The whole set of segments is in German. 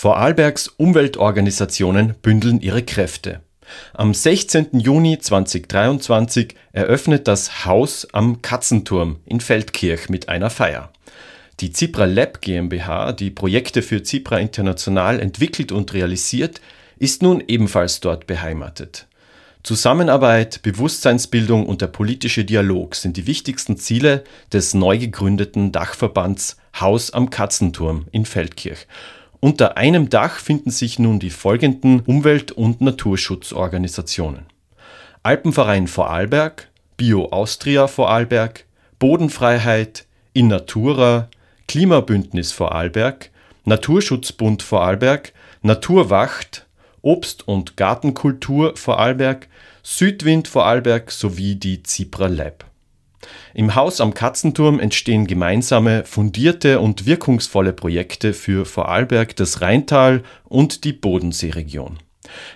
Vorarlbergs Umweltorganisationen bündeln ihre Kräfte. Am 16. Juni 2023 eröffnet das Haus am Katzenturm in Feldkirch mit einer Feier. Die Cipra Lab GmbH, die Projekte für Cipra International entwickelt und realisiert, ist nun ebenfalls dort beheimatet. Zusammenarbeit, Bewusstseinsbildung und der politische Dialog sind die wichtigsten Ziele des neu gegründeten Dachverbands Haus am Katzenturm in Feldkirch unter einem Dach finden sich nun die folgenden Umwelt- und Naturschutzorganisationen: Alpenverein Vorarlberg, Bio Austria Vorarlberg, Bodenfreiheit, In Natura, Klimabündnis Vorarlberg, Naturschutzbund Vorarlberg, Naturwacht, Obst und Gartenkultur Vorarlberg, Südwind Vorarlberg sowie die Cipra Lab im Haus am Katzenturm entstehen gemeinsame, fundierte und wirkungsvolle Projekte für Vorarlberg, das Rheintal und die Bodenseeregion.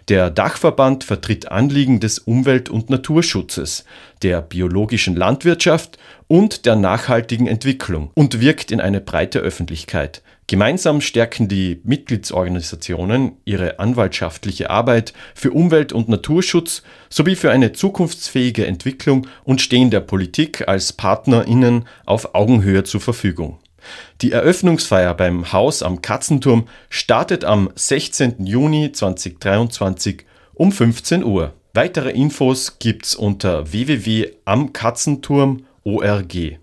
Der Dachverband vertritt Anliegen des Umwelt- und Naturschutzes, der biologischen Landwirtschaft und der nachhaltigen Entwicklung und wirkt in eine breite Öffentlichkeit, Gemeinsam stärken die Mitgliedsorganisationen ihre anwaltschaftliche Arbeit für Umwelt- und Naturschutz sowie für eine zukunftsfähige Entwicklung und stehen der Politik als PartnerInnen auf Augenhöhe zur Verfügung. Die Eröffnungsfeier beim Haus am Katzenturm startet am 16. Juni 2023 um 15 Uhr. Weitere Infos gibt's unter www.amkatzenturm.org.